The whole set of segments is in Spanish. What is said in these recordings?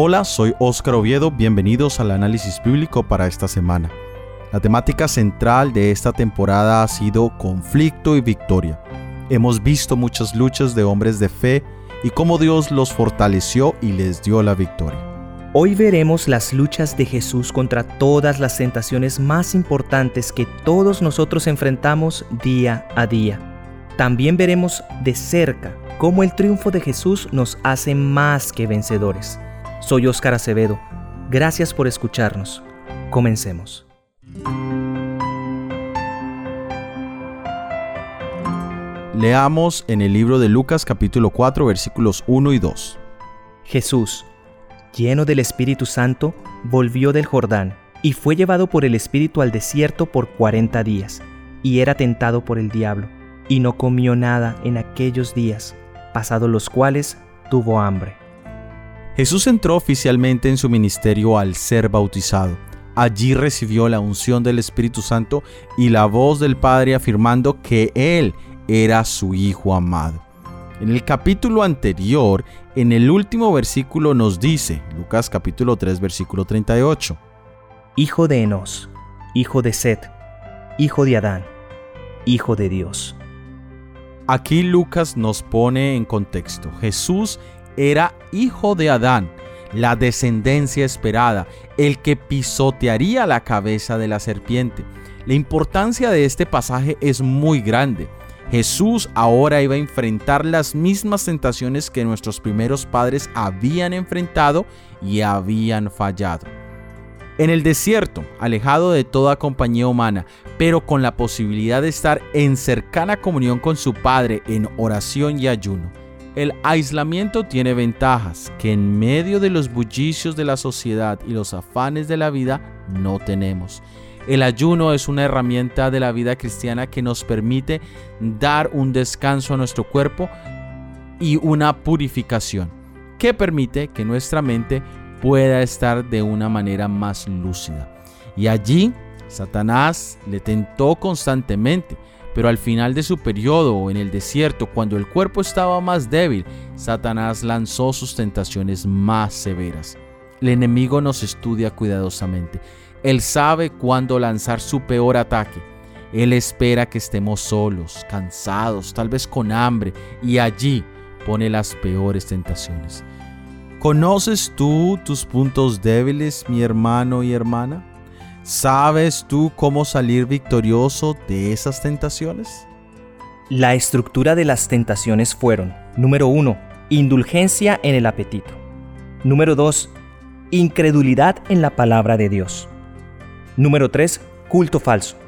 Hola, soy Óscar Oviedo, bienvenidos al análisis bíblico para esta semana. La temática central de esta temporada ha sido conflicto y victoria. Hemos visto muchas luchas de hombres de fe y cómo Dios los fortaleció y les dio la victoria. Hoy veremos las luchas de Jesús contra todas las tentaciones más importantes que todos nosotros enfrentamos día a día. También veremos de cerca cómo el triunfo de Jesús nos hace más que vencedores. Soy Óscar Acevedo. Gracias por escucharnos. Comencemos. Leamos en el libro de Lucas capítulo 4 versículos 1 y 2. Jesús, lleno del Espíritu Santo, volvió del Jordán y fue llevado por el Espíritu al desierto por cuarenta días, y era tentado por el diablo, y no comió nada en aquellos días, pasados los cuales tuvo hambre. Jesús entró oficialmente en su ministerio al ser bautizado. Allí recibió la unción del Espíritu Santo y la voz del Padre afirmando que Él era su Hijo amado. En el capítulo anterior, en el último versículo nos dice, Lucas capítulo 3 versículo 38, Hijo de Enos, hijo de Set, hijo de Adán, hijo de Dios. Aquí Lucas nos pone en contexto. Jesús era hijo de Adán, la descendencia esperada, el que pisotearía la cabeza de la serpiente. La importancia de este pasaje es muy grande. Jesús ahora iba a enfrentar las mismas tentaciones que nuestros primeros padres habían enfrentado y habían fallado. En el desierto, alejado de toda compañía humana, pero con la posibilidad de estar en cercana comunión con su Padre en oración y ayuno. El aislamiento tiene ventajas que en medio de los bullicios de la sociedad y los afanes de la vida no tenemos. El ayuno es una herramienta de la vida cristiana que nos permite dar un descanso a nuestro cuerpo y una purificación que permite que nuestra mente pueda estar de una manera más lúcida. Y allí Satanás le tentó constantemente, pero al final de su periodo en el desierto, cuando el cuerpo estaba más débil, Satanás lanzó sus tentaciones más severas. El enemigo nos estudia cuidadosamente él sabe cuándo lanzar su peor ataque. Él espera que estemos solos, cansados, tal vez con hambre, y allí pone las peores tentaciones. ¿Conoces tú tus puntos débiles, mi hermano y hermana? ¿Sabes tú cómo salir victorioso de esas tentaciones? La estructura de las tentaciones fueron, número 1, indulgencia en el apetito. Número 2, incredulidad en la palabra de Dios. Número 3. Culto falso.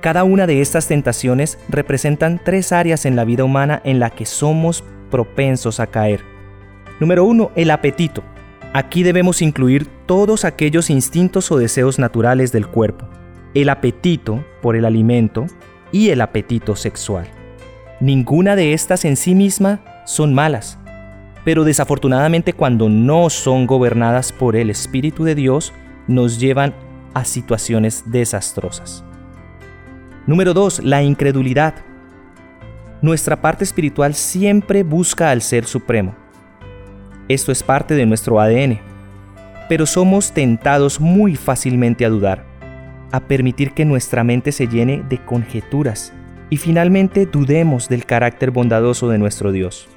Cada una de estas tentaciones representan tres áreas en la vida humana en la que somos propensos a caer. Número 1. El apetito. Aquí debemos incluir todos aquellos instintos o deseos naturales del cuerpo. El apetito por el alimento y el apetito sexual. Ninguna de estas en sí misma son malas, pero desafortunadamente cuando no son gobernadas por el Espíritu de Dios, nos llevan a situaciones desastrosas. Número 2. La incredulidad. Nuestra parte espiritual siempre busca al Ser Supremo. Esto es parte de nuestro ADN, pero somos tentados muy fácilmente a dudar, a permitir que nuestra mente se llene de conjeturas y finalmente dudemos del carácter bondadoso de nuestro Dios.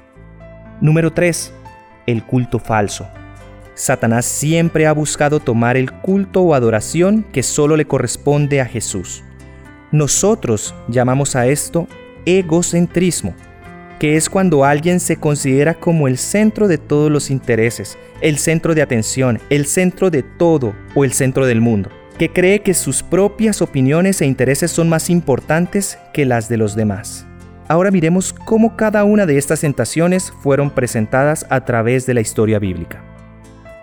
Número 3. El culto falso. Satanás siempre ha buscado tomar el culto o adoración que solo le corresponde a Jesús. Nosotros llamamos a esto egocentrismo, que es cuando alguien se considera como el centro de todos los intereses, el centro de atención, el centro de todo o el centro del mundo, que cree que sus propias opiniones e intereses son más importantes que las de los demás. Ahora miremos cómo cada una de estas tentaciones fueron presentadas a través de la historia bíblica.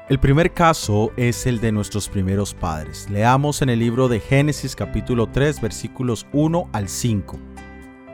El primer caso es el de nuestros primeros padres. Leamos en el libro de Génesis capítulo 3 versículos 1 al 5.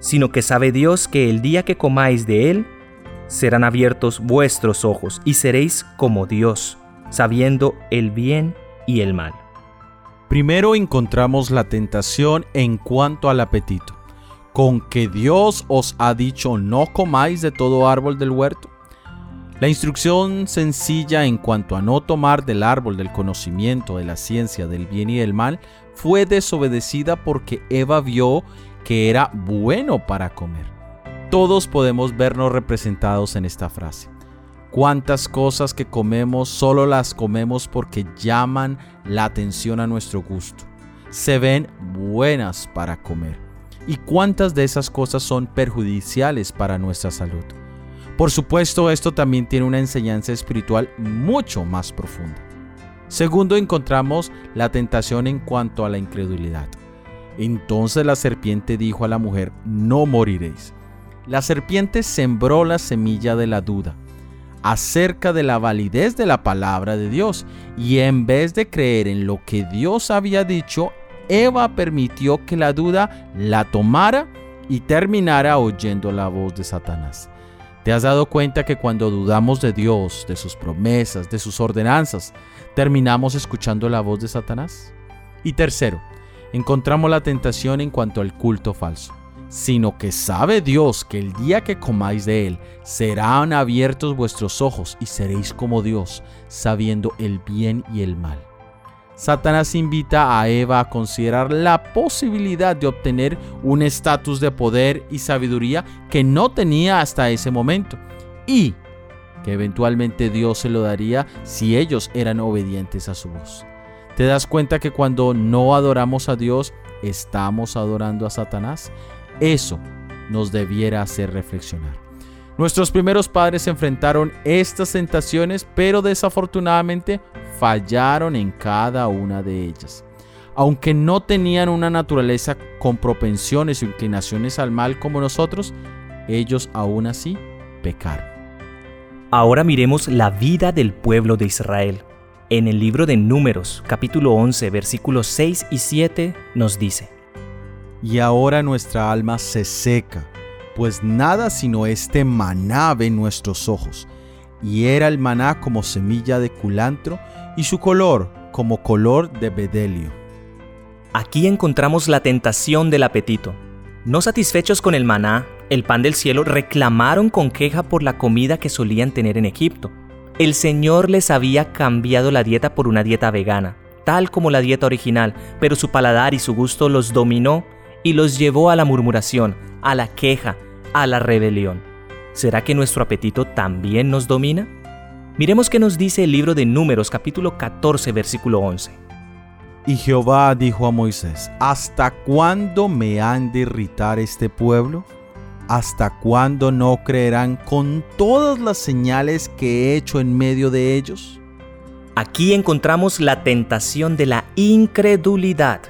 sino que sabe Dios que el día que comáis de él, serán abiertos vuestros ojos y seréis como Dios, sabiendo el bien y el mal. Primero encontramos la tentación en cuanto al apetito. Con que Dios os ha dicho no comáis de todo árbol del huerto. La instrucción sencilla en cuanto a no tomar del árbol del conocimiento de la ciencia del bien y del mal fue desobedecida porque Eva vio que era bueno para comer. Todos podemos vernos representados en esta frase. Cuántas cosas que comemos solo las comemos porque llaman la atención a nuestro gusto. Se ven buenas para comer. ¿Y cuántas de esas cosas son perjudiciales para nuestra salud? Por supuesto, esto también tiene una enseñanza espiritual mucho más profunda. Segundo, encontramos la tentación en cuanto a la incredulidad. Entonces la serpiente dijo a la mujer, no moriréis. La serpiente sembró la semilla de la duda acerca de la validez de la palabra de Dios y en vez de creer en lo que Dios había dicho, Eva permitió que la duda la tomara y terminara oyendo la voz de Satanás. ¿Te has dado cuenta que cuando dudamos de Dios, de sus promesas, de sus ordenanzas, terminamos escuchando la voz de Satanás? Y tercero, encontramos la tentación en cuanto al culto falso sino que sabe Dios que el día que comáis de él serán abiertos vuestros ojos y seréis como Dios, sabiendo el bien y el mal. Satanás invita a Eva a considerar la posibilidad de obtener un estatus de poder y sabiduría que no tenía hasta ese momento y que eventualmente Dios se lo daría si ellos eran obedientes a su voz. ¿Te das cuenta que cuando no adoramos a Dios, estamos adorando a Satanás? Eso nos debiera hacer reflexionar. Nuestros primeros padres enfrentaron estas tentaciones, pero desafortunadamente fallaron en cada una de ellas. Aunque no tenían una naturaleza con propensiones o inclinaciones al mal como nosotros, ellos aún así pecaron. Ahora miremos la vida del pueblo de Israel. En el libro de Números, capítulo 11, versículos 6 y 7, nos dice, y ahora nuestra alma se seca, pues nada sino este maná ve nuestros ojos. Y era el maná como semilla de culantro y su color como color de bedelio. Aquí encontramos la tentación del apetito. No satisfechos con el maná, el pan del cielo, reclamaron con queja por la comida que solían tener en Egipto. El Señor les había cambiado la dieta por una dieta vegana, tal como la dieta original, pero su paladar y su gusto los dominó y los llevó a la murmuración, a la queja, a la rebelión. ¿Será que nuestro apetito también nos domina? Miremos qué nos dice el libro de Números capítulo 14 versículo 11. Y Jehová dijo a Moisés, ¿hasta cuándo me han de irritar este pueblo? ¿Hasta cuándo no creerán con todas las señales que he hecho en medio de ellos? Aquí encontramos la tentación de la incredulidad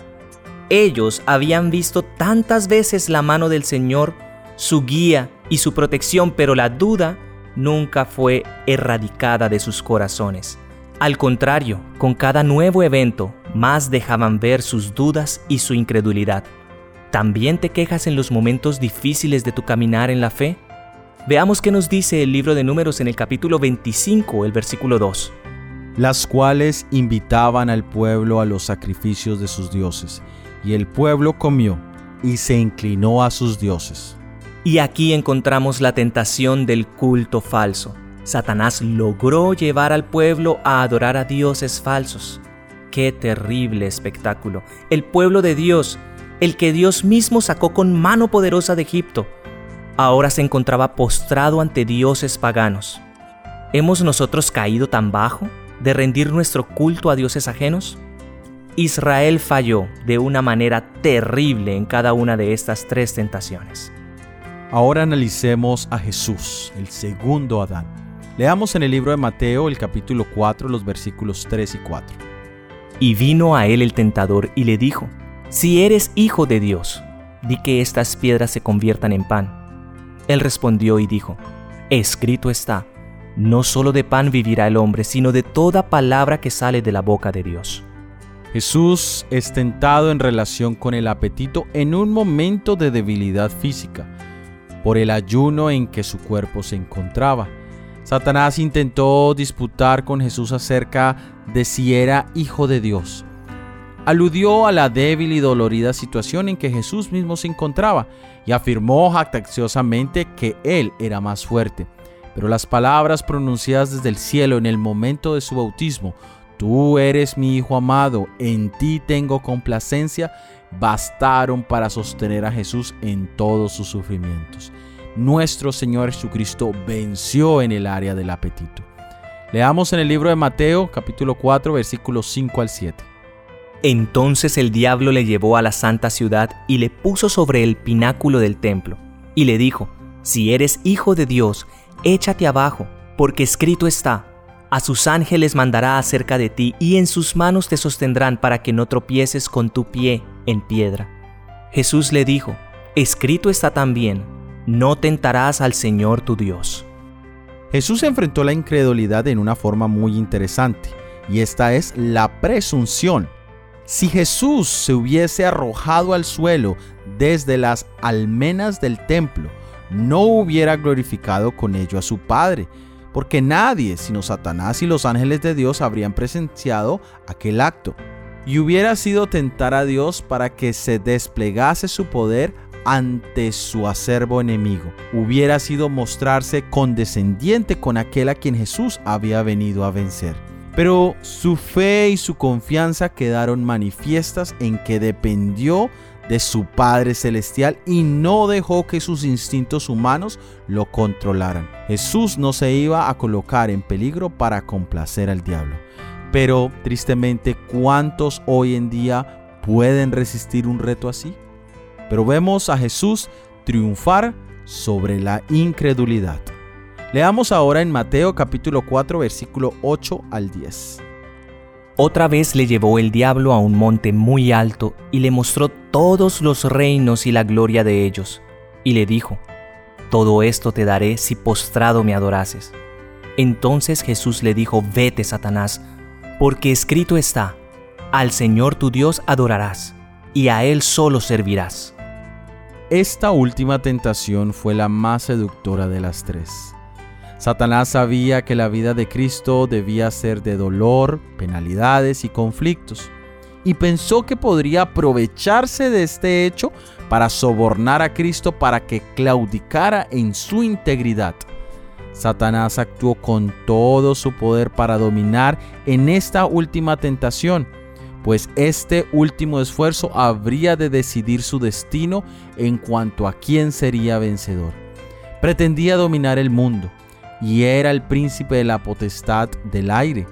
ellos habían visto tantas veces la mano del Señor, su guía y su protección, pero la duda nunca fue erradicada de sus corazones. Al contrario, con cada nuevo evento, más dejaban ver sus dudas y su incredulidad. ¿También te quejas en los momentos difíciles de tu caminar en la fe? Veamos qué nos dice el libro de números en el capítulo 25, el versículo 2. Las cuales invitaban al pueblo a los sacrificios de sus dioses y el pueblo comió y se inclinó a sus dioses. Y aquí encontramos la tentación del culto falso. Satanás logró llevar al pueblo a adorar a dioses falsos. Qué terrible espectáculo. El pueblo de Dios, el que Dios mismo sacó con mano poderosa de Egipto, ahora se encontraba postrado ante dioses paganos. ¿Hemos nosotros caído tan bajo de rendir nuestro culto a dioses ajenos? Israel falló de una manera terrible en cada una de estas tres tentaciones. Ahora analicemos a Jesús, el segundo Adán. Leamos en el libro de Mateo el capítulo 4, los versículos 3 y 4. Y vino a él el tentador y le dijo, Si eres hijo de Dios, di que estas piedras se conviertan en pan. Él respondió y dijo, Escrito está, No solo de pan vivirá el hombre, sino de toda palabra que sale de la boca de Dios. Jesús es tentado en relación con el apetito en un momento de debilidad física, por el ayuno en que su cuerpo se encontraba. Satanás intentó disputar con Jesús acerca de si era hijo de Dios. Aludió a la débil y dolorida situación en que Jesús mismo se encontraba y afirmó jactanciosamente que él era más fuerte. Pero las palabras pronunciadas desde el cielo en el momento de su bautismo Tú eres mi Hijo amado, en ti tengo complacencia, bastaron para sostener a Jesús en todos sus sufrimientos. Nuestro Señor Jesucristo venció en el área del apetito. Leamos en el libro de Mateo capítulo 4 versículos 5 al 7. Entonces el diablo le llevó a la santa ciudad y le puso sobre el pináculo del templo, y le dijo, Si eres hijo de Dios, échate abajo, porque escrito está, a sus ángeles mandará acerca de ti y en sus manos te sostendrán para que no tropieces con tu pie en piedra. Jesús le dijo, escrito está también, no tentarás al Señor tu Dios. Jesús enfrentó la incredulidad en una forma muy interesante, y esta es la presunción. Si Jesús se hubiese arrojado al suelo desde las almenas del templo, no hubiera glorificado con ello a su Padre, porque nadie sino Satanás y los ángeles de Dios habrían presenciado aquel acto. Y hubiera sido tentar a Dios para que se desplegase su poder ante su acervo enemigo. Hubiera sido mostrarse condescendiente con aquel a quien Jesús había venido a vencer. Pero su fe y su confianza quedaron manifiestas en que dependió de su Padre Celestial y no dejó que sus instintos humanos lo controlaran. Jesús no se iba a colocar en peligro para complacer al diablo. Pero tristemente, ¿cuántos hoy en día pueden resistir un reto así? Pero vemos a Jesús triunfar sobre la incredulidad. Leamos ahora en Mateo capítulo 4 versículo 8 al 10. Otra vez le llevó el diablo a un monte muy alto y le mostró todos los reinos y la gloria de ellos, y le dijo, Todo esto te daré si postrado me adorases. Entonces Jesús le dijo, Vete, Satanás, porque escrito está, Al Señor tu Dios adorarás, y a Él solo servirás. Esta última tentación fue la más seductora de las tres. Satanás sabía que la vida de Cristo debía ser de dolor, penalidades y conflictos, y pensó que podría aprovecharse de este hecho para sobornar a Cristo para que claudicara en su integridad. Satanás actuó con todo su poder para dominar en esta última tentación, pues este último esfuerzo habría de decidir su destino en cuanto a quién sería vencedor. Pretendía dominar el mundo, y era el príncipe de la potestad del aire.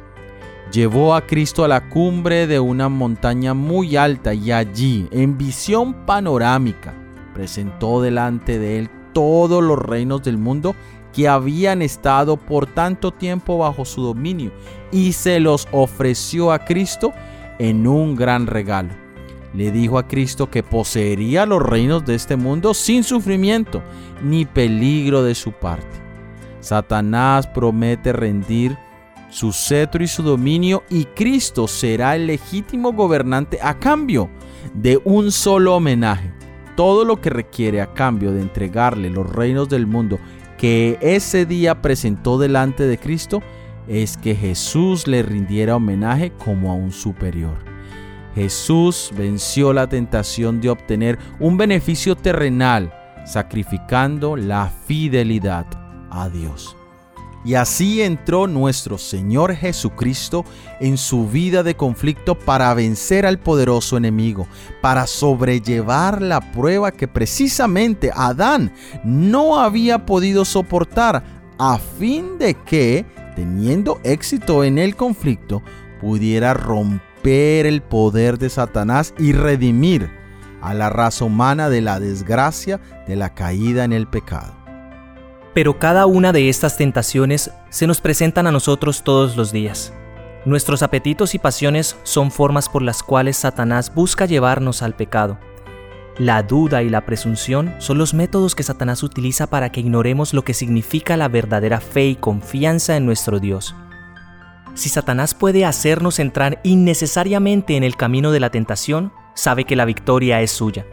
Llevó a Cristo a la cumbre de una montaña muy alta y allí, en visión panorámica, presentó delante de él todos los reinos del mundo que habían estado por tanto tiempo bajo su dominio y se los ofreció a Cristo en un gran regalo. Le dijo a Cristo que poseería los reinos de este mundo sin sufrimiento ni peligro de su parte. Satanás promete rendir su cetro y su dominio y Cristo será el legítimo gobernante a cambio de un solo homenaje. Todo lo que requiere a cambio de entregarle los reinos del mundo que ese día presentó delante de Cristo es que Jesús le rindiera homenaje como a un superior. Jesús venció la tentación de obtener un beneficio terrenal sacrificando la fidelidad Dios. Y así entró nuestro Señor Jesucristo en su vida de conflicto para vencer al poderoso enemigo, para sobrellevar la prueba que precisamente Adán no había podido soportar, a fin de que, teniendo éxito en el conflicto, pudiera romper el poder de Satanás y redimir a la raza humana de la desgracia de la caída en el pecado. Pero cada una de estas tentaciones se nos presentan a nosotros todos los días. Nuestros apetitos y pasiones son formas por las cuales Satanás busca llevarnos al pecado. La duda y la presunción son los métodos que Satanás utiliza para que ignoremos lo que significa la verdadera fe y confianza en nuestro Dios. Si Satanás puede hacernos entrar innecesariamente en el camino de la tentación, sabe que la victoria es suya.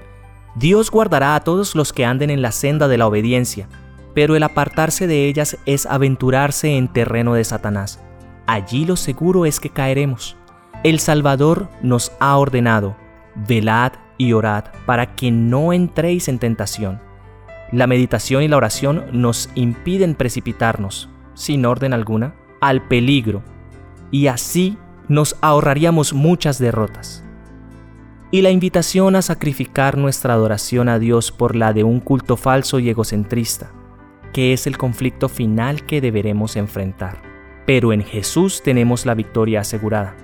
Dios guardará a todos los que anden en la senda de la obediencia, pero el apartarse de ellas es aventurarse en terreno de Satanás. Allí lo seguro es que caeremos. El Salvador nos ha ordenado, velad y orad para que no entréis en tentación. La meditación y la oración nos impiden precipitarnos, sin orden alguna, al peligro, y así nos ahorraríamos muchas derrotas. Y la invitación a sacrificar nuestra adoración a Dios por la de un culto falso y egocentrista, que es el conflicto final que deberemos enfrentar. Pero en Jesús tenemos la victoria asegurada.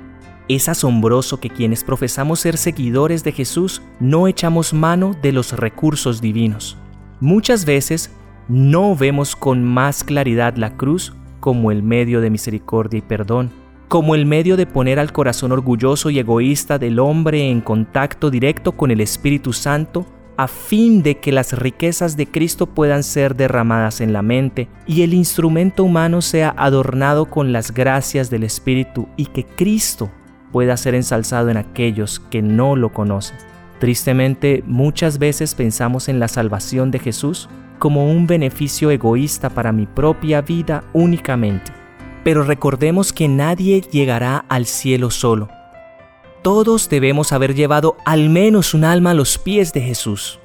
Es asombroso que quienes profesamos ser seguidores de Jesús no echamos mano de los recursos divinos. Muchas veces no vemos con más claridad la cruz como el medio de misericordia y perdón, como el medio de poner al corazón orgulloso y egoísta del hombre en contacto directo con el Espíritu Santo a fin de que las riquezas de Cristo puedan ser derramadas en la mente y el instrumento humano sea adornado con las gracias del Espíritu y que Cristo pueda ser ensalzado en aquellos que no lo conocen. Tristemente, muchas veces pensamos en la salvación de Jesús como un beneficio egoísta para mi propia vida únicamente. Pero recordemos que nadie llegará al cielo solo. Todos debemos haber llevado al menos un alma a los pies de Jesús.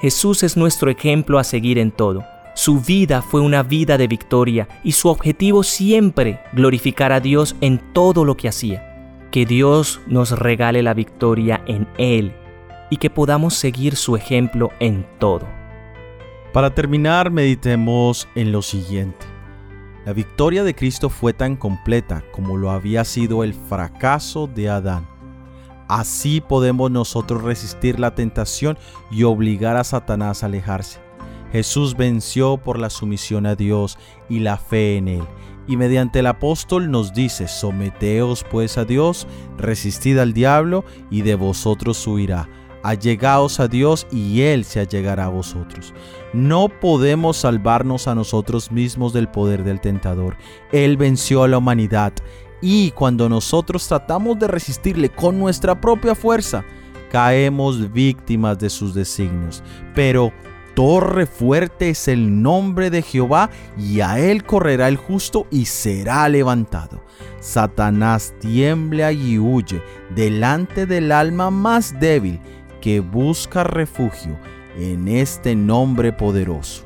Jesús es nuestro ejemplo a seguir en todo. Su vida fue una vida de victoria y su objetivo siempre glorificar a Dios en todo lo que hacía que Dios nos regale la victoria en Él y que podamos seguir su ejemplo en todo. Para terminar, meditemos en lo siguiente. La victoria de Cristo fue tan completa como lo había sido el fracaso de Adán. Así podemos nosotros resistir la tentación y obligar a Satanás a alejarse. Jesús venció por la sumisión a Dios y la fe en Él y mediante el apóstol nos dice, someteos pues a Dios, resistid al diablo y de vosotros huirá. Allegaos a Dios y Él se allegará a vosotros. No podemos salvarnos a nosotros mismos del poder del tentador. Él venció a la humanidad y cuando nosotros tratamos de resistirle con nuestra propia fuerza, caemos víctimas de sus designios. Pero Torre fuerte es el nombre de Jehová, y a él correrá el justo y será levantado. Satanás tiembla y huye delante del alma más débil que busca refugio en este nombre poderoso.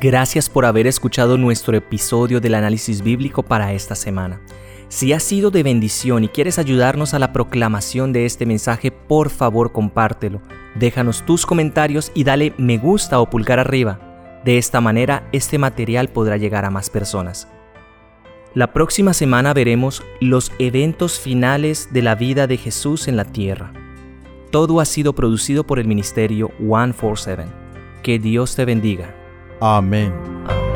Gracias por haber escuchado nuestro episodio del análisis bíblico para esta semana. Si has sido de bendición y quieres ayudarnos a la proclamación de este mensaje, por favor compártelo. Déjanos tus comentarios y dale me gusta o pulgar arriba. De esta manera, este material podrá llegar a más personas. La próxima semana veremos los eventos finales de la vida de Jesús en la tierra. Todo ha sido producido por el ministerio 147. Que Dios te bendiga. Amén. Amén.